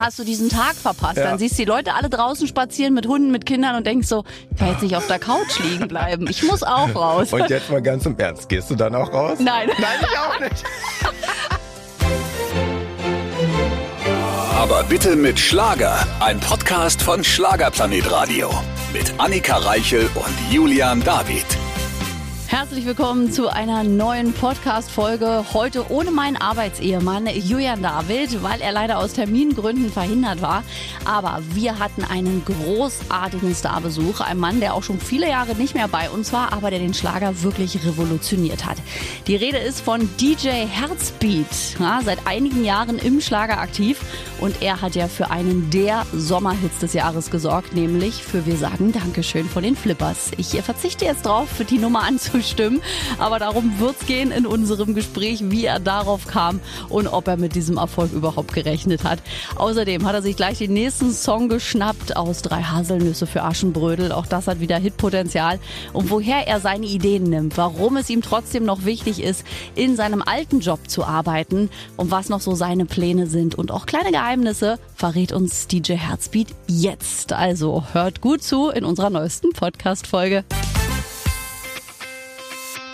hast du diesen Tag verpasst. Ja. Dann siehst du die Leute alle draußen spazieren mit Hunden, mit Kindern und denkst so, ich kann jetzt nicht auf der Couch liegen bleiben. Ich muss auch raus. Und jetzt mal ganz im Ernst, gehst du dann auch raus? Nein. Nein, ich auch nicht. Aber bitte mit Schlager. Ein Podcast von Schlagerplanet Radio. Mit Annika Reichel und Julian David. Herzlich willkommen zu einer neuen Podcast-Folge. Heute ohne meinen Arbeitsehemann Julian David, weil er leider aus Termingründen verhindert war. Aber wir hatten einen großartigen Starbesuch. Ein Mann, der auch schon viele Jahre nicht mehr bei uns war, aber der den Schlager wirklich revolutioniert hat. Die Rede ist von DJ Herzbeat. Ja, seit einigen Jahren im Schlager aktiv. Und er hat ja für einen der Sommerhits des Jahres gesorgt, nämlich für Wir sagen Dankeschön von den Flippers. Ich verzichte jetzt drauf, die Nummer anzustimmen, aber darum wird's gehen in unserem Gespräch, wie er darauf kam und ob er mit diesem Erfolg überhaupt gerechnet hat. Außerdem hat er sich gleich den nächsten Song geschnappt aus Drei Haselnüsse für Aschenbrödel. Auch das hat wieder Hitpotenzial. Und woher er seine Ideen nimmt, warum es ihm trotzdem noch wichtig ist, in seinem alten Job zu arbeiten und was noch so seine Pläne sind und auch kleine Geheimnisse verrät uns DJ Herzbeat jetzt. Also hört gut zu in unserer neuesten Podcast-Folge.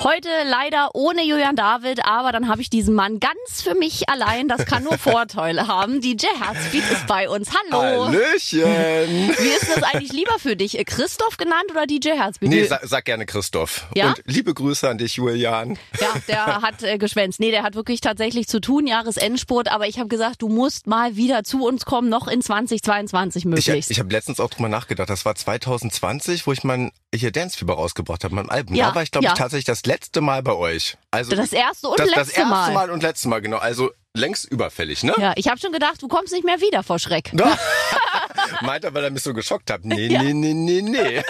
Heute leider ohne Julian David, aber dann habe ich diesen Mann ganz für mich allein. Das kann nur Vorteile haben. DJ Herzbeat ist bei uns. Hallo. Hallöchen. Wie ist das eigentlich lieber für dich? Christoph genannt oder DJ Herzbeat? Nee, sag, sag gerne Christoph. Ja? Und liebe Grüße an dich, Julian. Ja, der hat äh, geschwänzt. Nee, der hat wirklich tatsächlich zu tun, Jahresendspurt. Aber ich habe gesagt, du musst mal wieder zu uns kommen, noch in 2022 Ich, möglichst. ich habe letztens auch drüber nachgedacht. Das war 2020, wo ich mein hier Dancefieber rausgebracht habe, mein Album. Ja, da war ich, glaube ja. ich, tatsächlich das letzte Mal bei euch. Also Das erste und das, letzte das erste Mal. Mal. und letzte Mal, genau. Also längst überfällig, ne? ja, ich habe schon gedacht, du kommst nicht mehr wieder vor Schreck. Ja. Meint er, weil er mich so geschockt hat. Nee, nee, nee, nee, nee.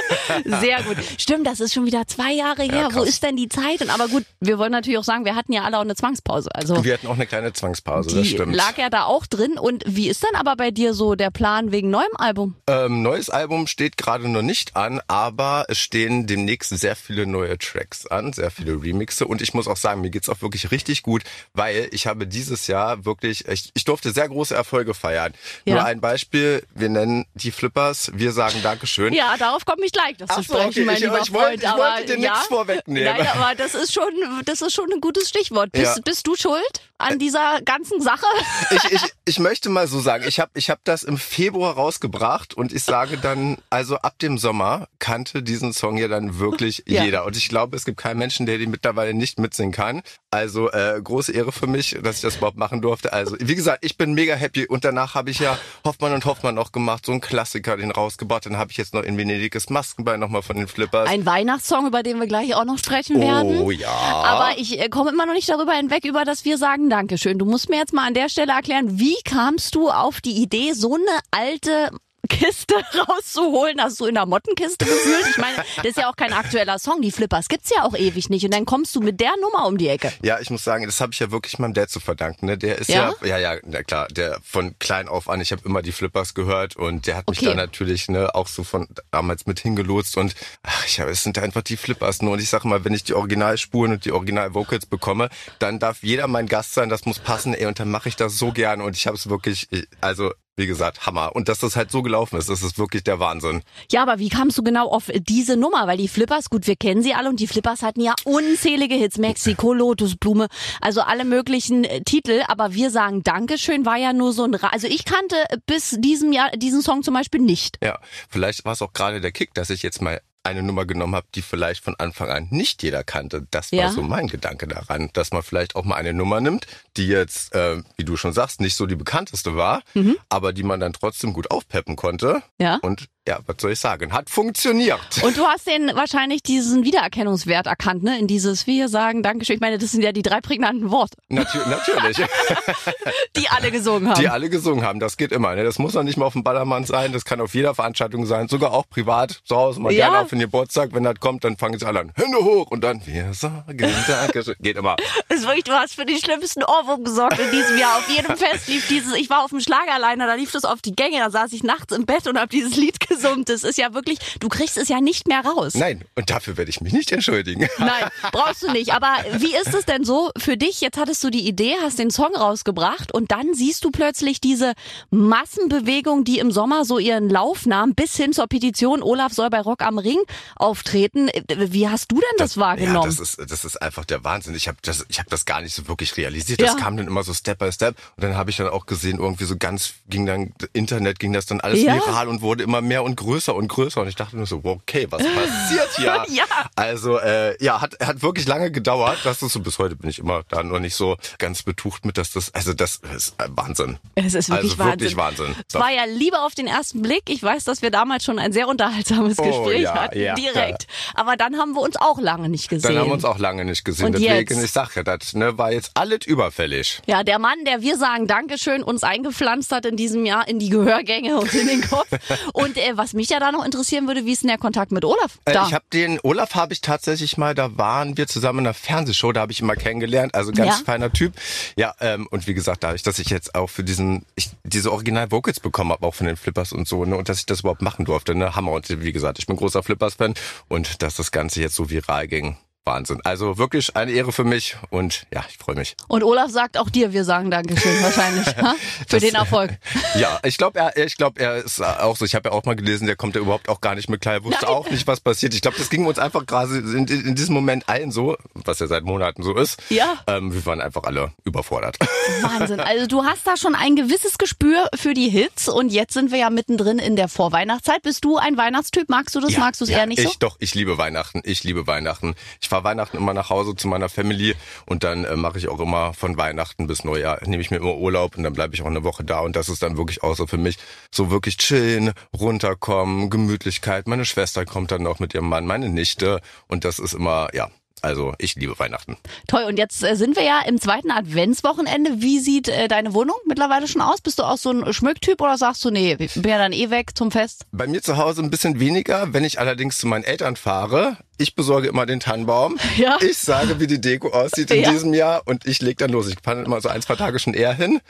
Sehr gut. Stimmt, das ist schon wieder zwei Jahre her. Wo krass. ist denn die Zeit? Und aber gut, wir wollen natürlich auch sagen, wir hatten ja alle auch eine Zwangspause. Also Wir hatten auch eine kleine Zwangspause, das die stimmt. lag ja da auch drin. Und wie ist dann aber bei dir so der Plan wegen neuem Album? Ähm, neues Album steht gerade noch nicht an, aber es stehen demnächst sehr viele neue Tracks an, sehr viele Remixe und ich muss auch sagen, mir geht's auch wirklich richtig gut, weil ich habe dieses Jahr wirklich, ich, ich durfte sehr große Erfolge feiern. Ja. Nur ein Beispiel, wir nennen die Flippers, wir sagen Dankeschön. Ja, darauf komme ich gleich noch zu sprechen, okay, mein ich- lieber ich wollte- Freund. ich aber, wollte dir ja, nichts vorwegnehmen. Nein, aber das ist schon, das ist schon ein gutes Stichwort. Bist, Ja. bist du schuld an dieser ganzen Sache? ich, ich, ich möchte mal so sagen, ich habe ich hab das im Februar rausgebracht und ich sage dann, also ab dem Sommer kannte diesen Song ja dann wirklich Ja. jeder. Und ich glaube, es gibt keinen Menschen, der den mittlerweile nicht mitsingen kann. Also äh, große Ehre für mich, dass ich das überhaupt machen durfte. Also wie gesagt, ich bin mega happy und danach habe ich ja Hoffmann und Hoffmann noch gemacht, so ein Klassiker, den rausgebracht. Dann habe ich jetzt noch in Venedig das Maskenbein nochmal von den Flippers. Ein Weihnachtssong, über den wir gleich auch noch sprechen werden. oh ja. Aber ich äh, komme immer noch nicht darüber hinweg, über das wir sagen Dankeschön. Du musst mir jetzt mal an der Stelle erklären, wie kamst du auf die Idee, so eine alte Kiste rauszuholen? Hast du in der Mottenkiste gefühlt? Ich meine, das ist ja auch kein aktueller Song. Die Flippers gibt's ja auch ewig nicht. Und dann kommst du mit der Nummer um die Ecke. Ja, ich muss sagen, das habe ich ja wirklich meinem Dad zu verdanken. Ne? Der ist Ja? ja, ja, ja, na klar, der von klein auf an, ich habe immer die Flippers gehört und der hat mich Okay. da natürlich ne, auch so von damals mit hingelotst und ach, ja, es sind einfach die Flippers. Nur und ich sage mal, wenn ich die Originalspuren und die Original-Vocals bekomme, dann darf jeder mein Gast sein, das muss passen, ey, und dann mache ich das so gerne und ich habe es wirklich, ich- also wie gesagt, Hammer. Und dass das halt so gelaufen ist, das ist wirklich der Wahnsinn. Ja, aber wie kamst du genau auf diese Nummer? Weil die Flippers, gut, wir kennen sie alle und die Flippers hatten ja unzählige Hits. Mexiko, Lotusblume, also alle möglichen äh, Titel. Aber wir sagen Dankeschön war ja nur so ein, Ra also ich kannte bis diesem Jahr diesen Song zum Beispiel nicht. Ja, vielleicht war es auch gerade der Kick, dass ich jetzt mal eine Nummer genommen habe, die vielleicht von Anfang an nicht jeder kannte. Das war Ja. so mein Gedanke daran, dass man vielleicht auch mal eine Nummer nimmt, die jetzt, äh, wie du schon sagst, nicht so die bekannteste war, aber die man dann trotzdem gut aufpeppen konnte. Ja. Und ja, was soll ich sagen? Hat funktioniert. Und du hast den wahrscheinlich diesen Wiedererkennungswert erkannt, ne? In dieses Wir sagen Dankeschön. Ich meine, das sind ja die drei prägnanten Worte, Natür natürlich. die alle gesungen haben. die alle gesungen haben. Das geht immer. Ne? Das muss noch nicht mal auf dem Ballermann sein. Das kann auf jeder Veranstaltung sein. Sogar auch privat. Zu Hause mal Ja. gerne auf den Geburtstag. Wenn das kommt, dann fangen sie alle an. Hände hoch. Und dann, wir sagen Dankeschön. Geht immer. Das ist wirklich, du hast für die schlimmsten Ohrwurm gesorgt in diesem Jahr. Auf jedem Fest lief dieses, ich war auf dem Schlagerliner, da lief das auf die Gänge, da saß ich nachts im Bett und habe dieses Lied gesungen. Summt. Das ist ja wirklich, du kriegst es ja nicht mehr raus. Nein, und dafür werde ich mich nicht entschuldigen. Nein, brauchst du nicht. Aber wie ist es denn so für dich? Jetzt hattest du die Idee, hast den Song rausgebracht und dann siehst du plötzlich diese Massenbewegung, die im Sommer so ihren Lauf nahm, bis hin zur Petition, Olaf soll bei Rock am Ring auftreten. Wie hast du denn das, das wahrgenommen? Ja, das ist, das ist einfach der Wahnsinn. Ich habe das, ich hab das gar nicht so wirklich realisiert. Das ja. kam dann immer so Step by Step. Und dann habe ich dann auch gesehen, irgendwie so ganz ging dann Internet, ging das dann alles ja. viral und wurde immer mehr und größer und größer. Und ich dachte nur so, okay, was passiert hier? ja. Also äh, ja, hat, hat wirklich lange gedauert. Das ist so, bis heute bin ich immer da noch nicht so ganz betucht mit, dass das, also das ist Wahnsinn. Es ist wirklich also Wahnsinn. wirklich Wahnsinn. Es war ja lieber auf den ersten Blick. Ich weiß, dass wir damals schon ein sehr unterhaltsames oh, Gespräch ja, hatten, ja, direkt. Aber dann haben wir uns auch lange nicht gesehen. Dann haben wir uns auch lange nicht gesehen. Und Deswegen, jetzt? ich sag ja, das ne, war jetzt alles überfällig. Ja, der Mann, der wir sagen Dankeschön, uns eingepflanzt hat in diesem Jahr in die Gehörgänge und in den Kopf. und äh, was mich ja da noch interessieren würde, wie ist denn der Kontakt mit Olaf? Äh, ich habe den Olaf habe ich tatsächlich mal, da waren wir zusammen in einer Fernsehshow, da habe ich ihn mal kennengelernt, also ganz ja. feiner Typ. Ja, ähm, und wie gesagt, dadurch, dass ich jetzt auch für diesen ich, diese Original Vocals bekommen habe, auch von den Flippers und so, ne, und dass ich das überhaupt machen durfte, ne, Hammer. Und wie gesagt, ich bin großer Flippers-Fan und dass das Ganze jetzt so viral ging, Wahnsinn. Also wirklich eine Ehre für mich und ja, ich freue mich. Und Olaf sagt auch dir, wir sagen Dankeschön wahrscheinlich für das, den Erfolg. Ja, ich glaube, er, ich glaube, er ist auch so. Ich habe ja auch mal gelesen, der kommt ja überhaupt auch gar nicht mit klar. Er wusste Nein. auch nicht, was passiert. Ich glaube, das ging uns einfach gerade in, in, diesem Moment allen so, was ja seit Monaten so ist. Ja. Ähm, wir waren einfach alle überfordert. Wahnsinn. Also du hast da schon ein gewisses Gespür für die Hits und jetzt sind wir ja mittendrin in der Vorweihnachtszeit. Bist du ein Weihnachtstyp? Magst du das? Ja, Magst du es ja, eher nicht ich, so? Ich doch, ich liebe Weihnachten. Ich liebe Weihnachten. Ich fahre Weihnachten immer nach Hause zu meiner Family und dann äh, mache ich auch immer von Weihnachten bis Neujahr, nehme ich mir immer Urlaub und dann bleibe ich auch eine Woche da und das ist dann wirklich auch so für mich so wirklich chillen, runterkommen, Gemütlichkeit. Meine Schwester kommt dann noch mit ihrem Mann, meine Nichte und das ist immer, ja, also ich liebe Weihnachten. Toll. Und jetzt äh, sind wir ja im zweiten Adventswochenende. Wie sieht äh, deine Wohnung mittlerweile schon aus? Bist du auch so ein Schmücktyp oder sagst du, nee, bin ja dann eh weg zum Fest? Bei mir zu Hause ein bisschen weniger. Wenn ich allerdings zu meinen Eltern fahre, ich besorge immer den Tannenbaum. Ja. Ich sage, wie die Deko aussieht in ja. diesem Jahr und ich leg dann los. Ich fahre immer so ein, zwei Tage schon eher hin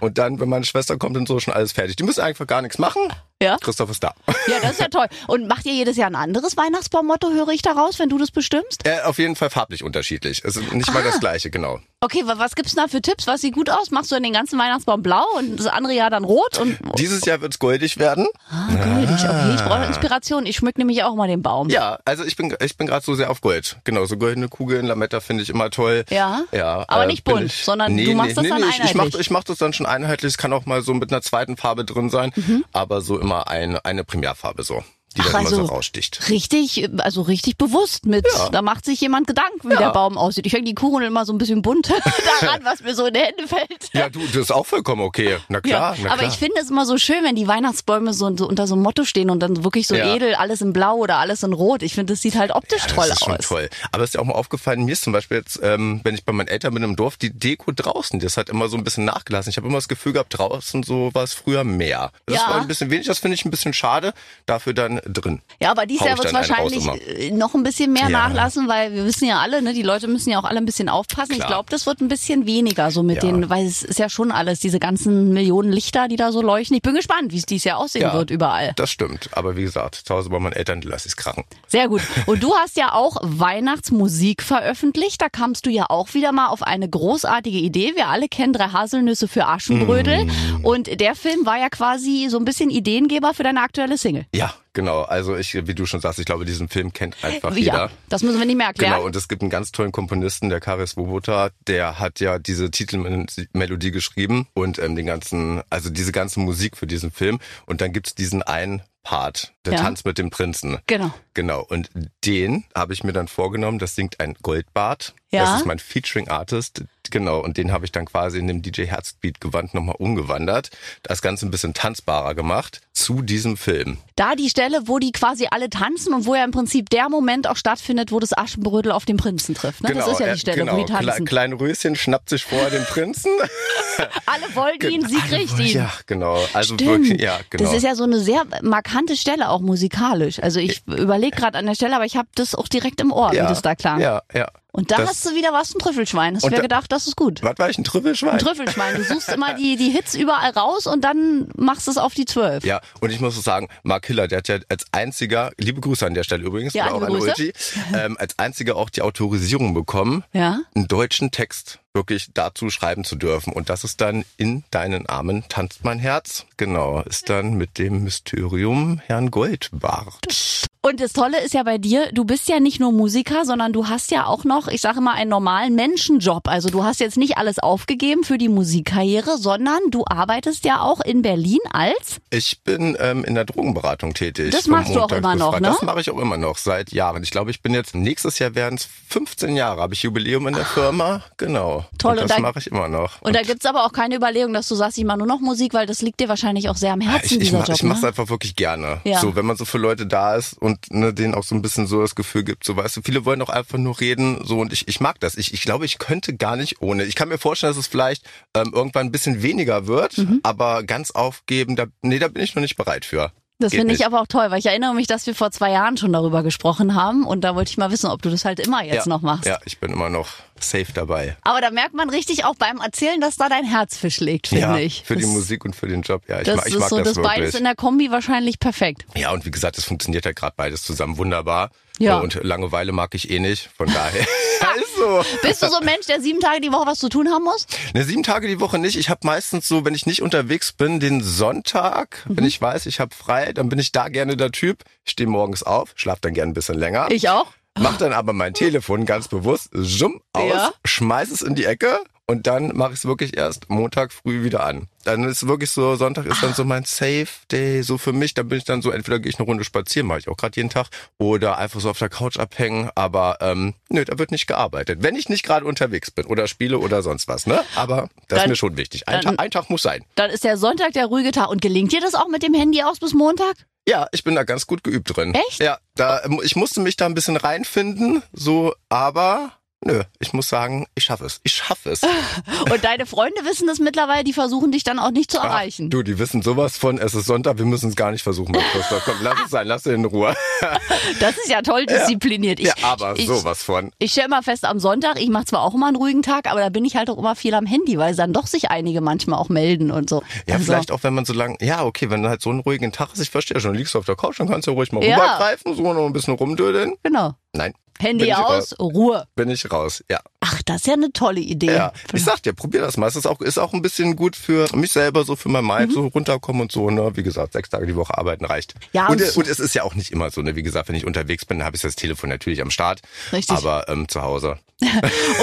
und dann, wenn meine Schwester kommt, dann so schon alles fertig. Die müssen einfach gar nichts machen. Ja. Christoph ist da. Ja, das ist ja toll. Und macht ihr jedes Jahr ein anderes Weihnachtsbaumotto, höre ich daraus, wenn du das bestimmst? Äh, auf jeden Fall farblich unterschiedlich. Es ist nicht ah. mal das gleiche, genau. Okay, was gibt's da für Tipps? Was sieht gut aus? Machst du in den ganzen Weihnachtsbaum blau und das andere Jahr dann rot? Und Dieses Jahr wird's goldig werden. Ah, goldig, okay. Ich brauche Inspiration. Ich schmück nämlich auch mal den Baum. Ja, also ich bin, ich bin gerade so sehr auf Gold. Genau, so goldene Kugeln, Lametta finde ich immer toll. Ja? Ja. Aber äh, nicht bunt, ich, sondern nee, du machst nee, das nee, dann einheitlich. Ich, ich mache ich mach das dann schon einheitlich. Es kann auch mal so mit einer zweiten Farbe drin sein, mhm. aber so immer ein, eine Primärfarbe so die Ach, also immer so raussticht. Richtig, also richtig bewusst mit. Ja. Da macht sich jemand Gedanken, wie ja. der Baum aussieht. Ich hänge die Kugeln immer so ein bisschen bunt daran, was mir so in die Hände fällt. Ja, du, das ist auch vollkommen okay. Na klar, ja. na klar. Aber ich finde es immer so schön, wenn die Weihnachtsbäume so, so, unter so einem Motto stehen und dann wirklich so edel, alles in Blau oder alles in Rot. Ich finde, das sieht halt optisch toll aus. Das ist schon toll. Aber es ist ja auch mal aufgefallen, mir ist zum Beispiel jetzt, ähm, wenn ich bei meinen Eltern bin im Dorf, die Deko draußen, das hat immer so ein bisschen nachgelassen. Ich habe immer das Gefühl gehabt, draußen so war es früher mehr. Das war ein bisschen wenig, das finde ich ein bisschen schade. Dafür dann drin. Ja, aber dies Jahr wird es wahrscheinlich äh, noch ein bisschen mehr ja. nachlassen, weil wir wissen ja alle, ne, die Leute müssen ja auch alle ein bisschen aufpassen. Klar. Ich glaube, das wird ein bisschen weniger so mit ja. den, weil es ist ja schon alles, diese ganzen Millionen Lichter, die da so leuchten. Ich bin gespannt, wie es dieses Jahr aussehen ja, wird überall. Das stimmt. Aber wie gesagt, zu Hause bei meinen Eltern, lasse ich es krachen. Sehr gut. Und du hast ja auch Weihnachtsmusik veröffentlicht. Da kamst du ja auch wieder mal auf eine großartige Idee. Wir alle kennen drei Haselnüsse für Aschenbrödel. Mm. Und der Film war ja quasi so ein bisschen Ideengeber für deine aktuelle Single. Ja, Genau, also ich, wie du schon sagst, ich glaube, diesen Film kennt einfach jeder. Ja, das müssen wir nicht mehr erklären. Genau, und es gibt einen ganz tollen Komponisten, der Karis Woboda, der hat ja diese Titelmelodie geschrieben und ähm, den ganzen, also diese ganze Musik für diesen Film. Und dann gibt's diesen einen Part, der ja. Tanz mit dem Prinzen. Genau. Genau. Und den habe ich mir dann vorgenommen, das singt ein Goldbart. Ja. Das ist mein Featuring Artist. Genau. Und den habe ich dann quasi in dem DJ Herzbeat Gewand nochmal umgewandert. Das Ganze ein bisschen tanzbarer gemacht zu diesem Film. Da die Stelle, wo die quasi alle tanzen und wo ja im Prinzip der Moment auch stattfindet, wo das Aschenbrödel auf den Prinzen trifft. Ne? Genau, das ist ja die Stelle, genau. wo die tanzen. Klein Röschen schnappt sich vor den Prinzen. alle wollen ihn, sie kriegt ihn. Ja, genau. Also Stimmt. wirklich, ja, genau. Das ist ja so eine sehr markante Stelle auch musikalisch. Also ich überlege überlege gerade an der Stelle, aber ich habe das auch direkt im Ohr, ja, wie das da klang. Ja, ja. Und da Das- hast du wieder was, ein Trüffelschwein. Hast du mir da- gedacht, das ist gut. Was war ich, ein Trüffelschwein? Ein Trüffelschwein. Du suchst immer die, die Hits überall raus und dann machst du es auf die zwölf. Ja, und ich muss sagen, Mark Hiller, der hat ja als einziger, liebe Grüße an der Stelle übrigens, Ja, auch liebe an Grüße. Ulti, ähm, als einziger auch die Autorisierung bekommen, Ja? einen deutschen Text wirklich dazu schreiben zu dürfen. Und das ist dann in deinen Armen tanzt mein Herz. Genau, ist dann mit dem Mysterium Herrn Goldbart. Und das Tolle ist ja bei dir, du bist ja nicht nur Musiker, sondern du hast ja auch noch, ich sage mal, einen normalen Menschenjob. Also du hast jetzt nicht alles aufgegeben für die Musikkarriere, sondern du arbeitest ja auch in Berlin als Ich bin ähm, in der Drogenberatung tätig. Das machst du auch Montag immer noch, ne? Das mache ich auch immer noch seit Jahren. Ich glaube, ich bin jetzt, nächstes Jahr werden es 15 Jahre, habe ich Jubiläum in der Firma. Genau. Toll, Und und das da- mache ich immer noch. und da gibt's aber auch keine Überlegung, dass du sagst, ich mache nur noch Musik, weil das liegt dir wahrscheinlich auch sehr am Herzen, ich, ich, dieser mach, Job. ich mach's ne? einfach wirklich gerne. Ja. So, wenn man so für Leute da ist und ne, denen auch so ein bisschen so das Gefühl gibt, so weißt du, viele wollen auch einfach nur reden, so und ich, ich mag das. Ich, ich glaube, ich könnte gar nicht ohne. Ich kann mir vorstellen, dass es vielleicht ähm, irgendwann ein bisschen weniger wird, Mhm. aber ganz aufgeben, da, nee, da bin ich noch nicht bereit für. Das finde ich aber auch toll, weil ich erinnere mich, dass wir vor zwei Jahren schon darüber gesprochen haben und da wollte ich mal wissen, ob du das halt immer jetzt ja. noch machst. Ja, ich bin immer noch safe dabei. Aber da merkt man richtig auch beim Erzählen, dass da dein Herz für schlägt, finde ja, ich. für die Das- Musik und für den Job. Ja, ich, Das mag, ich ist mag so, das, das wirklich. beides in der Kombi wahrscheinlich perfekt. Ja, und wie gesagt, es funktioniert ja gerade beides zusammen wunderbar. Ja. Und Langeweile mag ich eh nicht, von daher. ist so. Bist du so ein Mensch, der sieben Tage die Woche was zu tun haben muss? Ne, sieben Tage die Woche nicht. Ich habe meistens so, wenn ich nicht unterwegs bin, den Sonntag, Mhm. wenn ich weiß, ich habe frei, dann bin ich da gerne der Typ. Ich stehe morgens auf, schlaf dann gerne ein bisschen länger. Ich auch. Mach dann aber mein Telefon ganz bewusst, zoom aus, Ja. schmeiß es in die Ecke und dann mache ich es wirklich erst Montag früh wieder an. Dann ist wirklich so, Sonntag ist dann so mein Safe Day, so für mich. Dann bin ich dann so, entweder gehe ich eine Runde spazieren, mache ich auch gerade jeden Tag, oder einfach so auf der Couch abhängen. Aber ähm, nö, da wird nicht gearbeitet. Wenn ich nicht gerade unterwegs bin oder spiele oder sonst was, ne? Aber das Dann- ist mir schon wichtig. Ein, dann- Tag, ein Tag muss sein. Dann ist der Sonntag der ruhige Tag. Und gelingt dir das auch mit dem Handy aus bis Montag? Ja, ich bin da ganz gut geübt drin. Echt? Ja, da ich musste mich da ein bisschen reinfinden, so, aber nö, ich muss sagen, ich schaffe es. Ich schaffe es. Und deine Freunde wissen das mittlerweile, die versuchen dich dann auch nicht zu Ach, erreichen. du, die wissen sowas von, es ist Sonntag, wir müssen es gar nicht versuchen, mein Christoph. Komm, lass es sein, lass ihn in Ruhe. Das ist ja toll diszipliniert. Ich, ja, aber ich, sowas von. Ich stelle mal fest, am Sonntag, ich mache zwar auch immer einen ruhigen Tag, aber da bin ich halt auch immer viel am Handy, weil dann doch sich einige manchmal auch melden und so. Ja, Also, vielleicht auch, wenn man so lang, ja, okay, wenn du halt so einen ruhigen Tag hast, ich verstehe schon, liegst du auf der Couch, dann kannst du ruhig mal Ja. rübergreifen, so noch ein bisschen rumdödeln. Genau. Nein, Handy aus, Ruhe. bin ich raus, ja. Ach, das ist ja eine tolle Idee. Ja, ich sag dir, probier das mal. Es ist auch, ist auch ein bisschen gut für mich selber, so für mein Mind, Mhm. so runterkommen und so, ne? Wie gesagt, sechs Tage die Woche arbeiten reicht. Ja, und, und- und es ist ja auch nicht immer so, ne? Wie gesagt, wenn ich unterwegs bin, dann habe ich das Telefon natürlich am Start. Richtig. Aber ähm, zu Hause.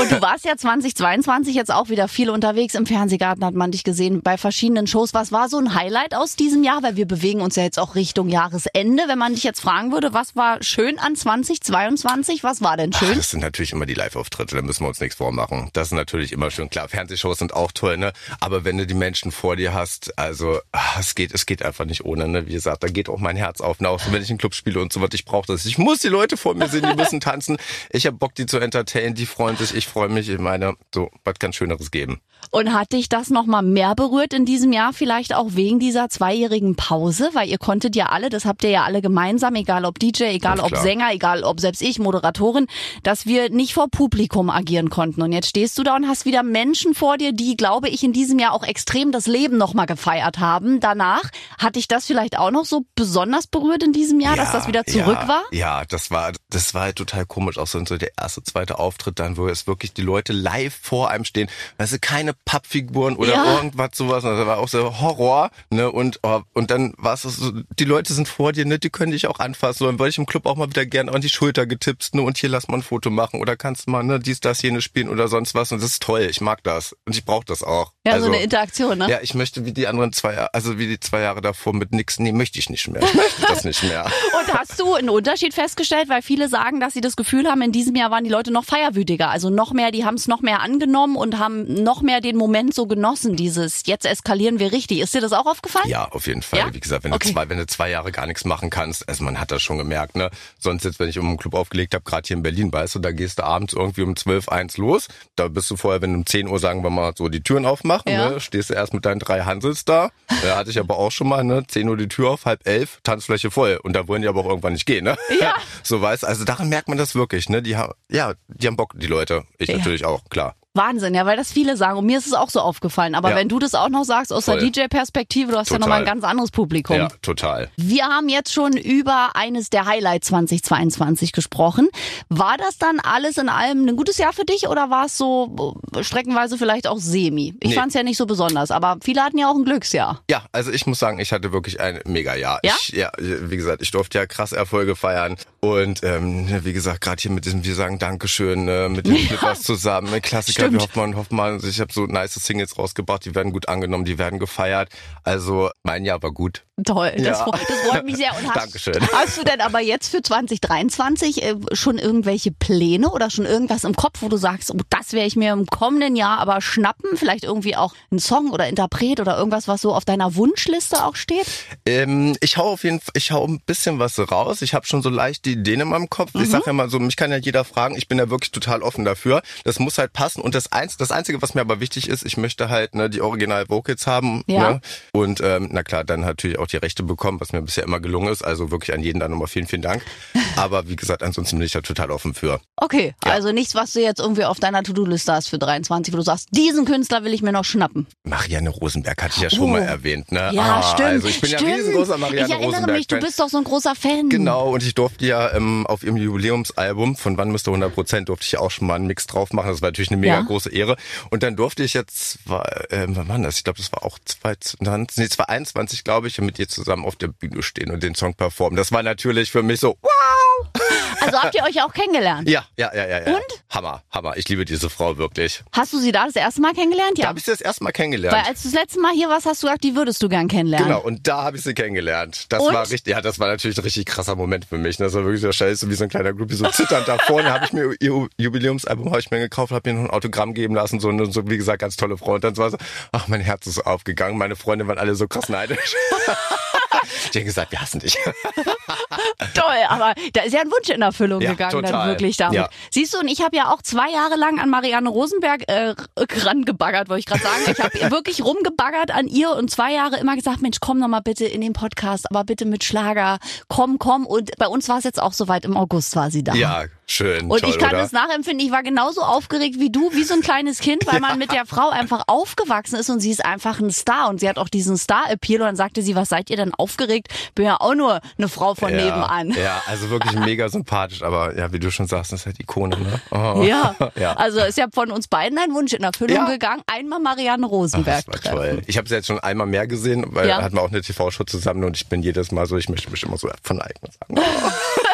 Und du warst ja 2022 jetzt auch wieder viel unterwegs. Im Fernsehgarten hat man dich gesehen bei verschiedenen Shows. Was war so ein Highlight aus diesem Jahr? Weil wir bewegen uns ja jetzt auch Richtung Jahresende. Wenn man dich jetzt fragen würde, was war schön an 2022? Was war denn Ach, schön? das sind natürlich immer die Live-Auftritte, da müssen wir uns nichts vormachen. Das ist natürlich immer schön. Klar, Fernsehshows sind auch toll, ne? Aber wenn du die Menschen vor dir hast, also ah, es geht, es geht einfach nicht ohne, ne? Wie gesagt, da geht auch mein Herz auf. Ne? Auch wenn ich einen Club spiele und so was, ich brauche das. Ich muss die Leute vor mir sehen, die müssen tanzen. Ich habe Bock, die zu entertainen, die freuen sich, ich freue mich. Ich meine, so, was kann Schöneres geben? Und hat dich das nochmal mehr berührt in diesem Jahr? Vielleicht auch wegen dieser zweijährigen Pause? Weil ihr konntet ja alle, das habt ihr ja alle gemeinsam, egal ob DJ, egal ob. Sänger, egal ob selbst ich, Moderatorin, dass wir nicht vor Publikum agieren konnten. Und jetzt stehst du da und hast wieder Menschen vor dir, die, glaube ich, in diesem Jahr auch extrem das Leben nochmal gefeiert haben. Danach hat dich das vielleicht auch noch so besonders berührt in diesem Jahr, dass das wieder zurück ja, war? Ja, das war, das war halt total komisch. Auch so der erste, zweite Auftritt dann, wo es wirklich die Leute live vor einem stehen. Weißt du, keine Pappfiguren oder Ja. irgendwas sowas. Das war auch so Horror, ne? Und, oh, und dann war es so, die Leute sind vor dir, ne? Die können dich auch anfassen. So, dann wollte ich im Club auch mal wieder gerne an die Schulter getipst, ne? Und hier lass mal ein Foto machen oder kannst du mal, ne? Dies, das, jenes spielen oder sonst was. Und das ist toll. Ich mag das. Und ich brauche das auch. Ja, also, so eine Interaktion, ne? ja, ich möchte wie die anderen zwei, Jahre- also wie die zwei Jahre davor mit nix, nee, möchte ich nicht mehr. Ich möchte das nicht mehr. Und hast du einen Unterschied festgestellt? Weil viele sagen, dass sie das Gefühl haben, in diesem Jahr waren die Leute noch feierwütiger. Also noch mehr, die haben es noch mehr angenommen und haben noch mehr den Moment so genossen, dieses jetzt eskalieren wir richtig. Ist dir das auch aufgefallen? Ja, auf jeden Fall. Ja? Wie gesagt, wenn Okay. du zwei, wenn du zwei Jahre gar nichts machen kannst, also man hat das schon gemerkt, ne? Sonst jetzt, wenn ich um einen Club aufgelegt habe, gerade hier in Berlin, weißt du, da gehst du abends irgendwie um 12, 1 los. Da bist du vorher, wenn um 10 Uhr, sagen wir mal, so die Türen aufmachen, Ja. ne? Stehst du erst mit deinen drei Hansels da. Da hatte ich aber auch schon mal ne, 10 Uhr die Tür auf, halb elf, Tanzfläche voll. Und da wollen die aber auch irgendwann nicht gehen, ne? Ja. So weißt, also daran merkt man das wirklich, ne? Die haben, ja, die haben Bock, die Leute. Ich Ja. natürlich auch, klar. Wahnsinn, ja, weil das viele sagen. Und mir ist es auch so aufgefallen. Aber Ja. wenn du das auch noch sagst aus Voll. der DJ-Perspektive, du hast ja Total. nochmal ein ganz anderes Publikum. Ja, total. Wir haben jetzt schon über eines der Highlights 2022 gesprochen. War das dann alles in allem ein gutes Jahr für dich oder war es so streckenweise vielleicht auch semi? Ich Nee. fand es ja nicht so besonders, aber viele hatten ja auch ein Glücksjahr. Ja, also ich muss sagen, ich hatte wirklich ein mega Jahr. Ja? Ich, ja, wie gesagt, ich durfte ja krass Erfolge feiern. Und ähm, wie gesagt, gerade hier mit diesem, wir sagen Dankeschön, ne, mit den Flippers zusammen, mit Klassiker Stimmt. wie Hoffmann, Hoffmann. Ich habe so nice Singles rausgebracht, die werden gut angenommen, die werden gefeiert. Also mein Jahr war gut. Toll, das, Ja. fre- das freut mich sehr. Und hast, Dankeschön. hast du denn aber jetzt für 2023 äh, schon irgendwelche Pläne oder schon irgendwas im Kopf, wo du sagst, oh, das werde ich mir im kommenden Jahr aber schnappen? Vielleicht irgendwie auch ein Song oder Interpret oder irgendwas, was so auf deiner Wunschliste auch steht? Ähm, ich hau auf jeden Fall, ich hau ein bisschen was raus. Ich habe schon so leicht die Ideen in meinem Kopf. Mhm. Ich sag ja mal so, mich kann ja jeder fragen. Ich bin da wirklich total offen dafür. Das muss halt passen. Und das, eins, das Einzige, was mir aber wichtig ist, ich möchte halt ne, die Original Vocals haben. Ja. Ne? Und ähm, na klar, dann natürlich auch die Rechte bekommen, was mir bisher immer gelungen ist. Also wirklich an jeden dann nochmal vielen, vielen Dank. Aber wie gesagt, ansonsten bin ich da total offen für. Okay, Ja. also nichts, was du jetzt irgendwie auf deiner To-Do-Liste hast für 23, wo du sagst, diesen Künstler will ich mir noch schnappen. Marianne Rosenberg hatte ich ja schon Oh. mal erwähnt. Ne? Ja, Ah, stimmt. Also ich bin stimmt. ja riesengroßer Marianne Ich erinnere Rosenberg. mich, du bist doch so ein großer Fan. Genau, und ich durfte ja ähm, auf ihrem Jubiläumsalbum von Wann Mr. 100 Prozent durfte ich auch schon mal einen Mix drauf machen. Das war natürlich eine mega Ja. große Ehre. Und dann durfte ich jetzt, war, ähm, wann war das? Ich glaube, das war auch 20, nee, 2021, glaube ich, mit ihr zusammen auf der Bühne stehen und den Song performen. Das war natürlich für mich so, wow! Also habt ihr euch auch kennengelernt? Ja, ja, ja, ja. ja. Und? Hammer, Hammer. Ich liebe diese Frau wirklich. Hast du sie da das erste Mal kennengelernt? Da Ja. habe ich sie das erste Mal kennengelernt. Weil als du das letzte Mal hier warst, hast du gesagt, die würdest du gern kennenlernen. Genau, und da habe ich sie kennengelernt. Das Und? war richtig, ja, das war natürlich ein richtig krasser Moment für mich. Das war wirklich so scheiße, wie so ein kleiner Groupie, so zitternd da vorne. habe ich mir ihr Jubiläumsalbum habe ich mir gekauft, habe mir noch ein Autogramm geben lassen, so eine, so wie gesagt, ganz tolle Frau. Und dann war so, ach, mein Herz ist so aufgegangen. Meine Freunde waren alle so krass neidisch. Die haben gesagt, wir hassen dich. Toll, aber da ist ja ein Wunsch in Erfüllung Ja, gegangen dann total. wirklich damit. Ja. Siehst du, und ich habe ja auch zwei Jahre lang an Marianne Rosenberg äh, rangebaggert, wollte ich gerade sagen. Ich habe wirklich rumgebaggert an ihr und zwei Jahre immer gesagt, Mensch, komm noch mal bitte in den Podcast, aber bitte mit Schlager, komm, komm. Und bei uns war es jetzt auch soweit, im August war sie da. Ja, schön, Und toll, ich kann oder? es nachempfinden, ich war genauso aufgeregt wie du, wie so ein kleines Kind, weil man mit der Frau einfach aufgewachsen ist und sie ist einfach ein Star und sie hat auch diesen Star-Appeal und dann sagte sie, was seid ihr denn aufgeregt? Bin ja auch nur eine Frau von ja, nebenan. Ja, also wirklich mega sympathisch, aber ja, wie du schon sagst, das ist halt Ikone, ne? Oh. Ja. ja. also ist ja von uns beiden ein Wunsch in Erfüllung Ja. gegangen. Einmal Marianne Rosenberg Das war treffen. toll. Ich habe sie jetzt schon einmal mehr gesehen, weil Ja. da hatten wir auch eine TV-Show zusammen und ich bin jedes Mal so, ich möchte mich immer so von eigen sagen.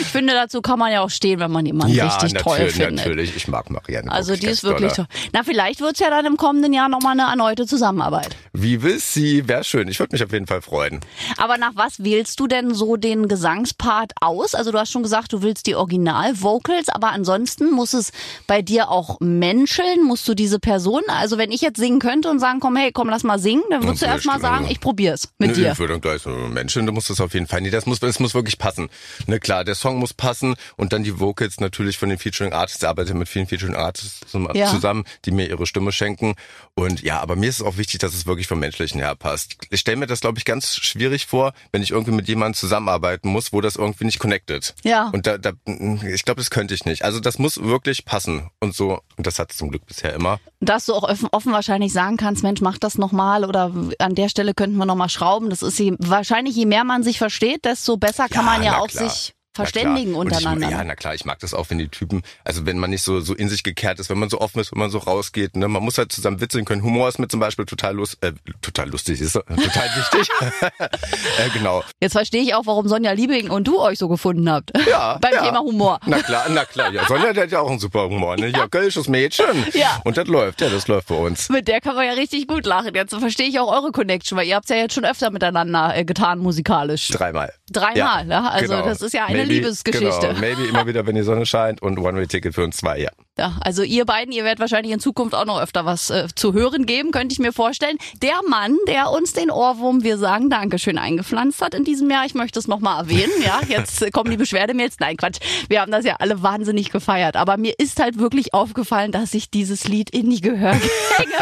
Ich finde, dazu kann man ja auch stehen, wenn man jemanden ja, richtig toll findet. natürlich. Ich mag Marianne. Also die ist wirklich toll. Na, vielleicht wird's ja dann im kommenden Jahr nochmal eine erneute Zusammenarbeit. Wie will sie? Wäre schön. Ich würde mich auf jeden Fall freuen. Aber nach was wählst du denn so den Gesangspart aus? Also du hast schon gesagt, du willst die Original-Vocals, aber ansonsten muss es bei dir auch menscheln? Musst du diese Person, also wenn ich jetzt singen könnte und sagen, komm, hey, komm, lass mal singen, dann würdest du Ja, erst mal stimmt, sagen, ich probier's mit Nö, dir. Ich würde dann gleich so Menschen, du musst das auf jeden Fall. Nee, das muss, das muss wirklich passen. Ne, klar, der Song muss passen und dann die Vocals natürlich von den Featuring Artists. Ich arbeite mit vielen Featuring Artists zum- Ja. zusammen, die mir ihre Stimme schenken. Und ja, aber mir ist es auch wichtig, dass es wirklich vom Menschlichen her passt. Ich stelle mir das, glaube ich, ganz schwierig vor, wenn ich irgendwie mit jemandem zusammenarbeiten muss, wo das irgendwie nicht connected. Ja. Und da, da ich glaube, das könnte ich nicht. Also das muss wirklich passen. Und so, und das hat es zum Glück bisher immer. Dass du auch offen, offen wahrscheinlich sagen kannst, Mensch, mach das nochmal oder an der Stelle könnten wir nochmal schrauben. Das ist je, wahrscheinlich, je mehr man sich versteht, desto besser kann man ja auch klar. sich verständigen untereinander. Ich, ja, na klar, ich mag das auch, wenn die Typen, also wenn man nicht so, so in sich gekehrt ist, wenn man so offen ist, wenn man so rausgeht, ne, man muss halt zusammen witzeln können. Humor ist mir zum Beispiel total lust, äh, total lustig, ist total wichtig. äh, genau. Jetzt verstehe ich auch, warum Sonja Liebing und du euch so gefunden habt. Ja. Beim ja. Thema Humor. Na klar, na klar. Ja, Sonja, der hat ja auch einen super Humor, ne? Ja, kölsches Mädchen. Ja. Und das läuft, ja, das läuft bei uns. Mit der kann man ja richtig gut lachen. Jetzt verstehe ich auch eure Connection, weil ihr habt ja jetzt schon öfter miteinander äh, getan musikalisch. Dreimal. Dreimal, ja, also genau. das ist ja eine Maybe, Liebesgeschichte. Genau, maybe immer wieder, wenn die Sonne scheint und One-Way-Ticket für uns zwei, ja. Ja, also ihr beiden, ihr werdet wahrscheinlich in Zukunft auch noch öfter was äh, zu hören geben, könnte ich mir vorstellen. Der Mann, der uns den Ohrwurm, wir sagen Dankeschön, eingepflanzt hat in diesem Jahr, ich möchte es nochmal erwähnen, ja, jetzt äh, kommen die Beschwerdemails. Nein, Quatsch, wir haben das ja alle wahnsinnig gefeiert, aber mir ist halt wirklich aufgefallen, dass sich dieses Lied in die Gehörgänge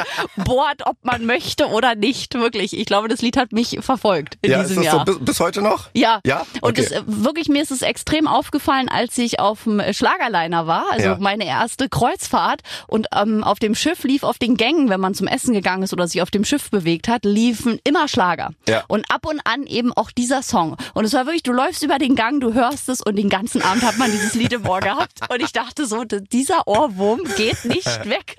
bohrt, ob man möchte oder nicht, wirklich. Ich glaube, das Lied hat mich verfolgt in ja, diesem ist das Jahr. so bis, bis heute noch? Ja. Ja? Und Okay. es, äh, wirklich, mir ist es extrem aufgefallen, als ich auf dem Schlagerliner war, also Ja. meine erste Kreuzfahrt und ähm, auf dem Schiff lief auf den Gängen, wenn man zum Essen gegangen ist oder sich auf dem Schiff bewegt hat, liefen immer Schlager. Ja. Und ab und an eben auch dieser Song. Und es war wirklich, du läufst über den Gang, du hörst es und den ganzen Abend hat man dieses Lied im Ohr gehabt. Und ich dachte so, dieser Ohrwurm geht nicht weg.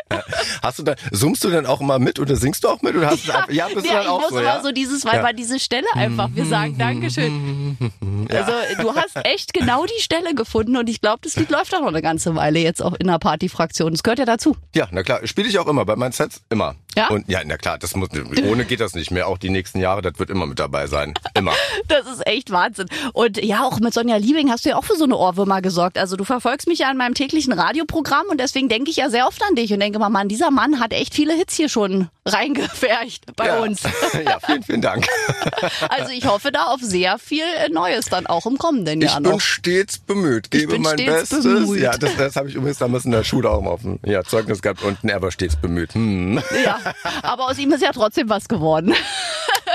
Hast du da, summst du denn auch immer mit oder singst du auch mit? Oder hast du einfach, ja, bist du Ja, dann ich auch muss so, immer ja? so dieses, weil Ja. bei diese Stelle einfach, wir sagen Dankeschön. Also du hast echt genau die Stelle gefunden und ich glaube, das Lied läuft auch noch eine ganze Weile jetzt auch in der Partyfraktion. Das gehört ja dazu. Ja, na klar, spiele ich auch immer bei meinen Sets, immer. Ja? Und ja, na klar, das muss, ohne geht das nicht mehr. Auch die nächsten Jahre, das wird immer mit dabei sein. Immer. Das ist echt Wahnsinn. Und ja, auch mit Sonja Liebing hast du ja auch für so eine Ohrwürmer gesorgt. Also du verfolgst mich ja in meinem täglichen Radioprogramm und deswegen denke ich ja sehr oft an dich und denke mal, Mann, dieser Mann hat echt viele Hits hier schon reingefercht bei ja. uns. ja, vielen, vielen Dank. Also ich hoffe da auf sehr viel Neues dann auch im kommenden Ich Jahr bin noch. stets bemüht, gebe bin mein Bestes. bemüht. Ja, das, das habe ich übrigens damals in der Schule auch mal auf dem ja, Zeugnis gehabt. Unten, er war stets bemüht. Hm. Ja, aber aus ihm ist ja trotzdem was geworden.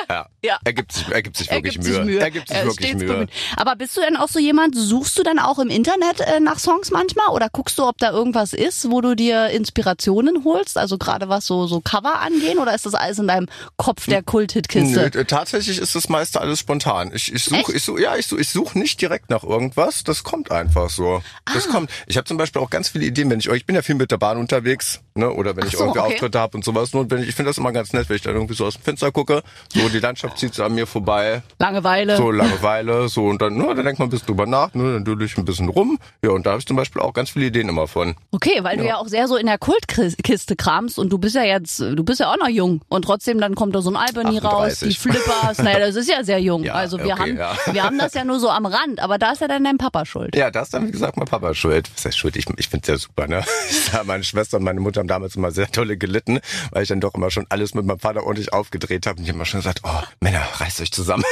Ja. Ja. Er gibt sich, er gibt sich wirklich gibt Mühe. sich Mühe. Er gibt sich Er wirklich Mühe. bemüht. Aber bist du denn auch so jemand, suchst du dann auch im Internet äh, nach Songs manchmal oder guckst du, ob da irgendwas ist, wo du dir Inspirationen holst? Also gerade was so, so Cover angehen oder ist das alles in deinem Kopf der Kulthit-Kiste? tatsächlich ist das meiste alles spontan. Ich, ich suche, ich such, ja, ich suche, ich such nicht direkt nach irgendwas. Das kommt einfach so. Ah. Das kommt. Ich habe zum Beispiel auch ganz viele Ideen, wenn ich, ich bin ja viel mit der Bahn unterwegs, ne, oder wenn Ach ich so, irgendwie okay. Auftritte habe und sowas. Und wenn ich, ich finde das immer ganz nett, wenn ich dann irgendwie so aus dem Fenster gucke, so die Landschaft zieht so an mir vorbei, Langeweile. so Langeweile, so und dann, ne, dann denkt man ein bisschen drüber nach, ne, dann düdel ich ein bisschen rum. Ja, und da habe ich zum Beispiel auch ganz viele Ideen immer von. Okay, weil du ja auch sehr so in der Kultkiste kramst und du bist ja jetzt, du bist ja auch noch jung und trotzdem dann kommt da so ein Albany raus, die 38. Flippers, naja, das ist ja sehr jung. Ja, also wir okay, haben, ja. wir haben das ja nur so am Rand, aber da ist ja dann dein Papa schuld. Ja, da ist dann, wie gesagt, mein Papa schuld. Was heißt schuld? Ich, ich finde ja super, ne? Ich sag, meine Schwester und meine Mutter haben damals immer sehr tolle gelitten, weil ich dann doch immer schon alles mit meinem Vater ordentlich aufgedreht habe. Und haben immer schon gesagt, oh, Männer, reißt euch zusammen.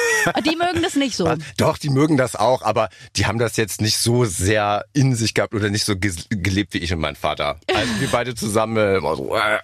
Die mögen das nicht so. Doch, die mögen das auch, aber die haben das jetzt nicht so sehr in sich gehabt oder nicht so gelebt wie ich und mein Vater. Also wir beide zusammen äh, immer so, äh,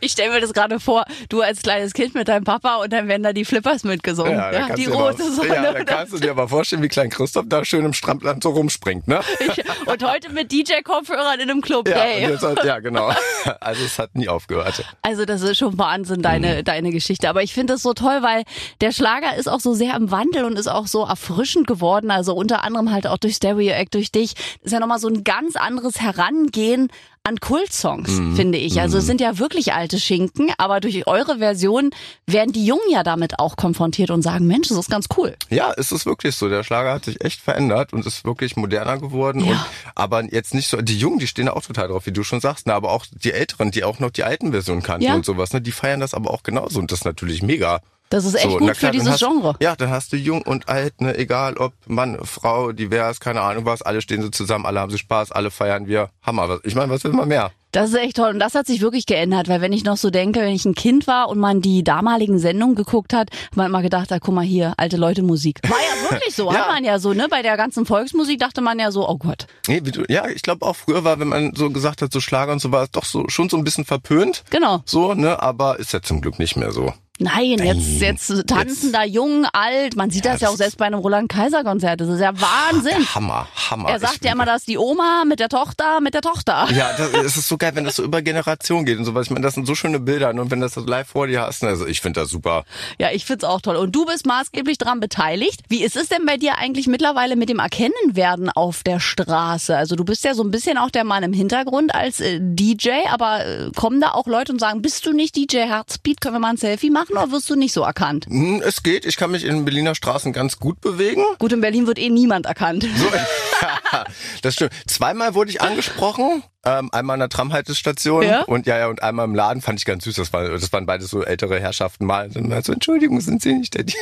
Ich stelle mir das gerade vor, du als kleines Kind mit deinem Papa und dann werden da die Flippers mitgesungen. ja, Ja, die rote mal, Sonne. Ja, da kannst du dir aber vorstellen, wie klein Christoph da schön im Strandland so rumspringt, ne? Ich- und heute mit DJ-Kopfhörern in einem Club. Ja, jetzt, halt- ja, genau. Also es hat nie aufgehört. Also das ist schon Wahnsinn, deine, deine Geschichte. Aber ich finde das so toll, weil der Schlager ist auch so sehr im Wandel und ist auch so erfrischend geworden. Also unter anderem halt auch durch Stereo Act, durch dich. Das ist ja nochmal so ein ganz anderes Herangehen an Kultsongs, finde ich. Also es sind ja wirklich alte Schinken, aber durch eure Version werden die Jungen ja damit auch konfrontiert und sagen, Mensch, das ist ganz cool. Ja, es ist wirklich so. Der Schlager hat sich echt verändert und ist wirklich moderner geworden. Ja. Und aber jetzt nicht so. Die Jungen, die stehen da auch total drauf, wie du schon sagst. Ne? Aber auch die Älteren, die auch noch die alten Versionen kannten Ja. und sowas, ne? die feiern das aber auch genauso. Und das ist natürlich mega. Das ist echt So, gut für dieses hast, Genre. Ja, dann hast du jung und alt, ne, egal ob Mann, Frau, divers, keine Ahnung was, alle stehen so zusammen, alle haben so Spaß, alle feiern wir. Hammer. Was- Ich meine, was will man mehr? Das ist echt toll. Und das hat sich wirklich geändert, weil wenn ich noch so denke, wenn ich ein Kind war und man die damaligen Sendungen geguckt hat, hat man immer gedacht, da guck mal hier, alte Leute Musik. War ja wirklich so, Ja. hat man ja so, ne? Bei der ganzen Volksmusik dachte man ja so, oh Gott. Nee, wie du, ja, ich glaube auch früher war, wenn man so gesagt hat, so Schlager und so war es doch so schon so ein bisschen verpönt. Genau. So, ne, aber ist ja zum Glück nicht mehr so. Nein, jetzt, jetzt tanzen Jetzt- da jung, alt. Man sieht das ja auch das- selbst bei einem Roland Kaiser Konzert. Das ist ja Wahnsinn. Hammer, Hammer. Er sagt Ich- ja immer, dass die Oma mit der Tochter, mit der Tochter. Ja, das, es ist so geil, wenn das so über Generationen geht und sowas. Ich meine, das sind so schöne Bilder und wenn das so live vor dir hast, also ich finde das super. Ja, ich find's auch toll. Und du bist maßgeblich dran beteiligt. Wie ist es denn bei dir eigentlich mittlerweile mit dem Erkennenwerden auf der Straße? Also du bist ja so ein bisschen auch der Mann im Hintergrund als äh, DJ, aber äh, kommen da auch Leute und sagen, bist du nicht DJ Herzbeat, können wir mal ein Selfie machen oder wirst du nicht so erkannt? Hm, es geht, ich kann mich in Berliner Straßen ganz gut bewegen. Gut, in Berlin wird eh niemand erkannt. So, das stimmt. Zweimal wurde ich angesprochen. Ähm, einmal an der Tramhaltestation Ja? und ja, ja, und einmal im Laden fand ich ganz süß. Das, war, das waren beides so ältere Herrschaften mal. Dann so, Entschuldigung, sind Sie nicht der DJ?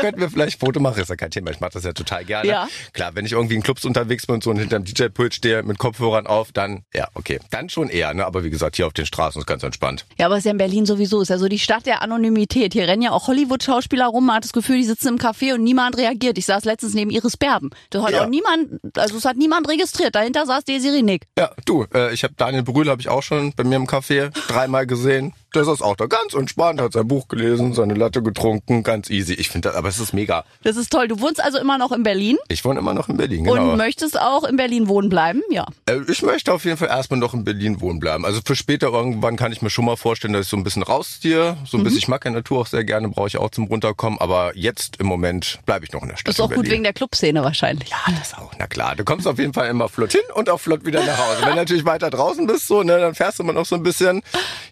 Könnten wir vielleicht ein Foto machen? Ist ja kein Thema. Ich mache das ja total gerne. Ja. Klar, wenn ich irgendwie in Clubs unterwegs bin und so und hinterm DJ-Pult stehe mit Kopfhörern auf, dann, ja, okay. Dann schon eher, ne? Aber wie gesagt, hier auf den Straßen ist ganz entspannt. Ja, aber es ist ja in Berlin sowieso. Ist ja so die Stadt der Anonymität. Hier rennen ja auch Hollywood-Schauspieler rum. Man hat das Gefühl, die sitzen im Café und niemand reagiert. Ich saß letztens neben Iris Berben. Da hat Ja. auch niemand, also es hat niemand registriert. Dahinter saß Desiree Nick. Ja, du, äh, ich habe Daniel Brühl habe ich auch schon bei mir im Café dreimal gesehen. Der saß auch da ganz entspannt, hat sein Buch gelesen, seine Latte getrunken, ganz easy. Ich finde das, aber es ist mega. Das ist toll. Du wohnst also immer noch in Berlin Ich wohne immer noch in Berlin, genau. und möchtest auch in Berlin wohnen bleiben? Ja. Äh, Ich möchte auf jeden Fall erstmal noch in Berlin wohnen bleiben. Also für später irgendwann kann ich mir schon mal vorstellen, dass ich so ein bisschen rausziehe. So ein bisschen, ich mag ja Natur auch sehr gerne, brauche ich auch zum runterkommen. Aber jetzt im Moment bleibe ich noch in der Stadt. Ist auch gut wegen der Clubszene wahrscheinlich. Ja, das auch. Na klar, du kommst auf jeden Fall immer flott hin und auch flott wieder nach Hause. Wenn du natürlich weiter draußen bist, so, ne, dann fährst du immer noch so ein bisschen.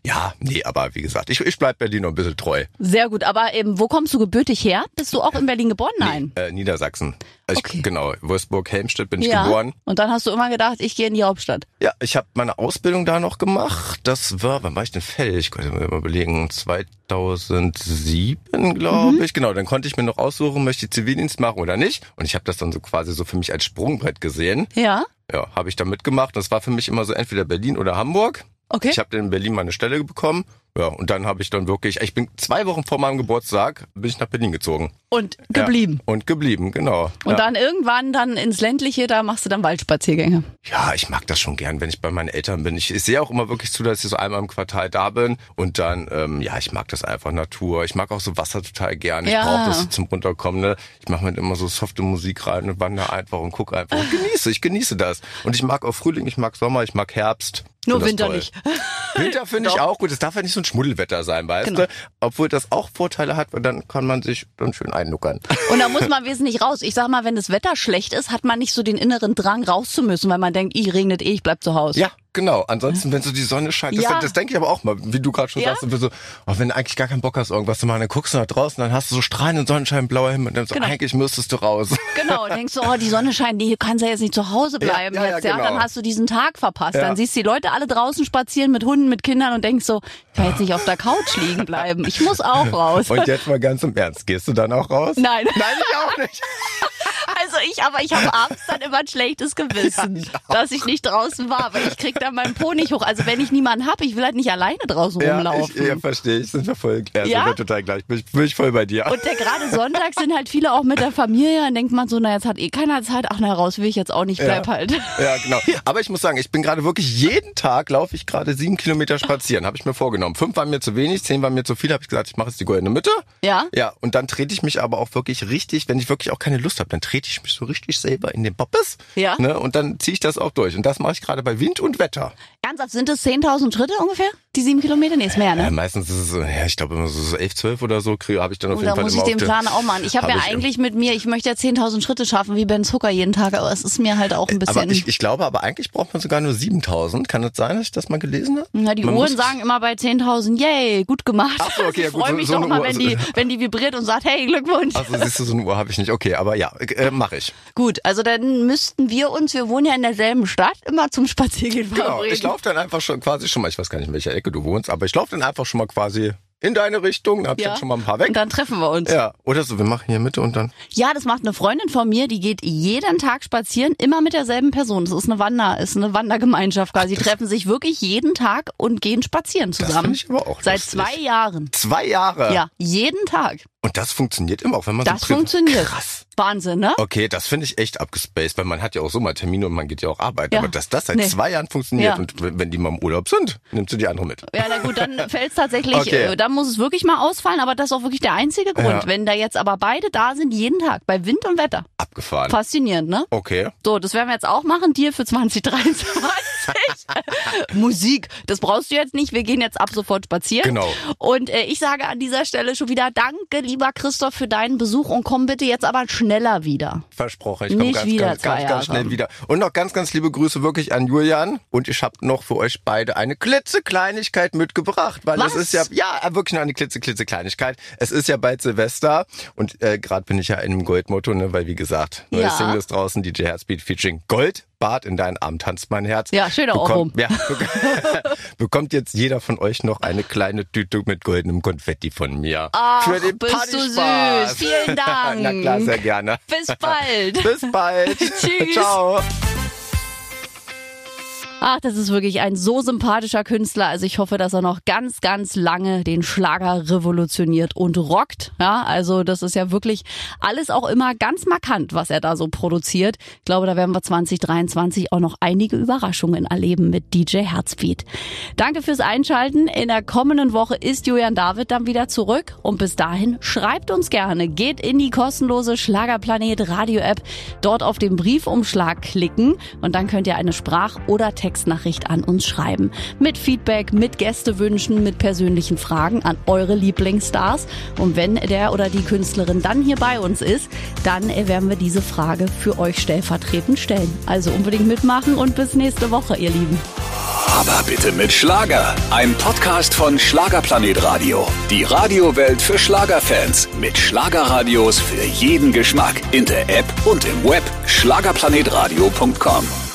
Ja, nee, aber wie gesagt, ich, ich bleib Berlin noch ein bisschen treu. Sehr gut. Aber ähm, wo kommst du gebürtig her? Bist du auch in Berlin geboren? Nein. Äh, Niedersachsen. Ich, Okay. Genau, Wolfsburg, Helmstedt bin ich ja. geboren. Und dann hast du immer gedacht, ich gehe in die Hauptstadt. Ja, ich habe meine Ausbildung da noch gemacht. Das war, wann war ich denn fällig? Ich konnte mir mal überlegen, 2007, glaube Mhm. ich. Genau, dann konnte ich mir noch aussuchen, möchte ich Zivildienst machen oder nicht. Und ich habe das dann so quasi so für mich als Sprungbrett gesehen. Ja. Ja, habe ich da mitgemacht. Das war für mich immer so entweder Berlin oder Hamburg. Okay. Ich habe dann in Berlin meine Stelle bekommen. Ja, und dann habe ich dann wirklich, ich bin zwei Wochen vor meinem Geburtstag, bin ich nach Berlin gezogen. Und geblieben. Ja, und geblieben, genau. Und ja. dann irgendwann dann ins ländliche, da machst du dann Waldspaziergänge. Ja, ich mag das schon gern, wenn ich bei meinen Eltern bin. Ich, ich sehe auch immer wirklich zu, dass ich so einmal im Quartal da bin. Und dann, ähm, ja, ich mag das einfach Natur. Ich mag auch so Wasser total gern. Ich Ja. brauche das zum Runterkommen. Ne? Ich mache mir immer so softe Musik rein und wandere einfach und gucke einfach und genieße. Ich genieße das. Und ich mag auch Frühling, ich mag Sommer, ich mag Herbst. Nur Winter toll. nicht. Winter finde ich auch gut. Es darf ja nicht so ein Schmuddelwetter sein, weißt Genau. du? Obwohl das auch Vorteile hat, weil dann kann man sich dann schön einnuckern. Und da muss man wesentlich raus. Ich sag mal, wenn das Wetter schlecht ist, hat man nicht so den inneren Drang rauszumüssen, weil man denkt, ich regnet eh, ich bleib zu Hause. Ja, genau. Ansonsten, wenn so die Sonne scheint, das, Ja. das denke ich aber auch mal, wie du gerade schon Ja. sagst, bist so, oh, wenn du eigentlich gar keinen Bock hast, irgendwas zu machen, dann guckst du nach draußen, dann hast du so strahlenden Sonnenschein, blauer Himmel und dann so, Genau. eigentlich müsstest du raus. Genau, denkst du, oh, die Sonne scheint, hier kannst du jetzt nicht zu Hause bleiben. Ja, ja, ja, jetzt, ja, genau. Dann hast du diesen Tag verpasst. Ja. Dann siehst du die Leute alle draußen spazieren mit Hunden, mit Kindern und denkst so, ich kann jetzt nicht auf der Couch liegen bleiben. Ich muss auch raus. Und jetzt mal ganz im Ernst, gehst du dann auch raus? Nein. Nein, ich auch nicht. Also ich, aber ich habe abends dann immer ein schlechtes Gewissen, dass ich nicht draußen war, weil ich krieg dann meinen Po nicht hoch. Also wenn ich niemanden hab, ich will halt nicht alleine draußen Ja, rumlaufen. ich, ja, verstehe ich. Sind wir voll, ja, Ja? sind wir total gleich. Bin ich, bin ich voll bei dir. Und der gerade Sonntag sind halt viele auch mit der Familie, dann denkt man so, na jetzt hat eh keiner Zeit, ach na raus will ich jetzt auch nicht, bleib Ja. halt. Ja, genau. Aber ich muss sagen, ich bin gerade wirklich jeden Tag laufe ich gerade sieben Kilometer spazieren. Habe ich mir vorgenommen. Fünf waren mir zu wenig, zehn waren mir zu viel. Habe ich gesagt, ich mache jetzt die goldene Mitte. Ja? Ja. Und dann trete ich mich aber auch wirklich richtig, wenn ich wirklich auch keine Lust habe, dann trete ich mich so richtig selber in den Poppes. Ja. Ne? Und dann ziehe ich das auch durch. Und das mache ich gerade bei Wind und Wetter. Ernsthaft, sind es 10.000 Schritte ungefähr? Die sieben Kilometer? Nee, ist mehr, Ja, ne? meistens ist es so, ja, ich glaube immer so, so elf, zwölf oder so, habe ich dann auf Oh, jeden da Fall muss ich den Plan auch machen. Ich habe Hab ja ich, eigentlich mit mir, ich möchte ja 10.000 Schritte schaffen wie Ben Zucker jeden Tag, aber es ist mir halt auch ein bisschen... Aber ich, ich glaube, aber eigentlich braucht man sogar nur 7000. Kann das sein, dass ich das mal gelesen habe? na, die Man Uhren sagen immer bei 10.000, yay, gut gemacht. Ach so, okay, ja ich gut, freue so- mich so doch eine mal, Uhr- wenn die, wenn die vibriert und sagt, hey, Glückwunsch. Also siehst du, so eine Uhr habe ich nicht. Okay, aber ja, äh, mache ich. Gut, also dann müssten wir uns, wir wohnen ja in derselben Stadt, immer zum Spaziergehen Genau, verabreden. ich laufe dann einfach schon quasi schon mal, ich weiß gar nicht, in welcher Ecke du wohnst, aber ich laufe dann einfach schon mal quasi in deine Richtung, dann hab ich ja. dann schon mal ein paar weg. Und dann treffen wir uns. Ja, oder so, wir machen hier Mitte und dann. Ja, das macht eine Freundin von mir, die geht jeden Tag spazieren, immer mit derselben Person. Das ist eine Wander, ist eine Wandergemeinschaft quasi. Die treffen sich wirklich jeden Tag und gehen spazieren zusammen. find ich aber auch Seit lustig. zwei Jahren. Zwei Jahre. Ja, jeden Tag. Und das funktioniert immer, auch wenn man Das so trifft. funktioniert. Krass. Wahnsinn, ne? Okay, das finde ich echt abgespaced, weil man hat ja auch so mal Termine und man geht ja auch arbeiten. Ja. Aber dass das seit Nee. zwei Jahren funktioniert Ja. und wenn die mal im Urlaub sind, nimmst du die andere mit. Ja, na gut, dann fällt es tatsächlich, Okay. äh, dann muss es wirklich mal ausfallen, aber das ist auch wirklich der einzige Grund. Ja. Wenn da jetzt aber beide da sind, jeden Tag, bei Wind und Wetter. Abgefahren. Faszinierend, ne? Okay. So, das werden wir jetzt auch machen, dir für 2023. Musik, das brauchst du jetzt nicht. Wir gehen jetzt ab sofort spazieren. Genau. Und äh, ich sage an dieser Stelle schon wieder Danke, lieber Christoph, für deinen Besuch und komm bitte jetzt aber schneller wieder. Versprochen, ich komme Nicht ganz, wieder ganz, ganz, ganz schnell wieder. Und noch ganz, ganz liebe Grüße wirklich an Julian. Und ich habe noch für euch beide eine klitzekleinigkeit mitgebracht, weil Was? es ist ja, ja, wirklich nur eine klitze, klitzekleinigkeit. Es ist ja bald Silvester und äh, gerade bin ich ja in einem Goldmotto, ne, weil wie gesagt, neue Ja. Single ist draußen, DJ Herzbeat featuring Gold. Bart in deinen Arm tanzt mein Herz. Ja, schöner bekommt, ja, bek- bekommt jetzt jeder von euch noch eine kleine Tüte mit goldenem Konfetti von mir. Ach, für den bist du süß. Vielen Dank. Na klar, sehr gerne. Bis bald. Bis bald. Tschüss. Ciao. Ach, das ist wirklich ein so sympathischer Künstler. Also ich hoffe, dass er noch ganz, ganz lange den Schlager revolutioniert und rockt. Ja, also das ist ja wirklich alles auch immer ganz markant, was er da so produziert. Ich glaube, da werden wir 2023 auch noch einige Überraschungen erleben mit DJ Herzbeat. Danke fürs Einschalten. In der kommenden Woche ist Julian David dann wieder zurück. Und bis dahin schreibt uns gerne. Geht in die kostenlose Schlagerplanet Radio App. Dort auf den Briefumschlag klicken und dann könnt ihr eine Sprach- oder Textnachricht an uns schreiben. Mit Feedback, mit Gästewünschen, mit persönlichen Fragen an eure Lieblingsstars. Und wenn der oder die Künstlerin dann hier bei uns ist, dann werden wir diese Frage für euch stellvertretend stellen. Also unbedingt mitmachen und bis nächste Woche, ihr Lieben. Aber bitte mit Schlager. Ein Podcast von Schlagerplanet Radio. Die Radiowelt für Schlagerfans. Mit Schlagerradios für jeden Geschmack. In der App und im Web. Schlagerplanetradio.com.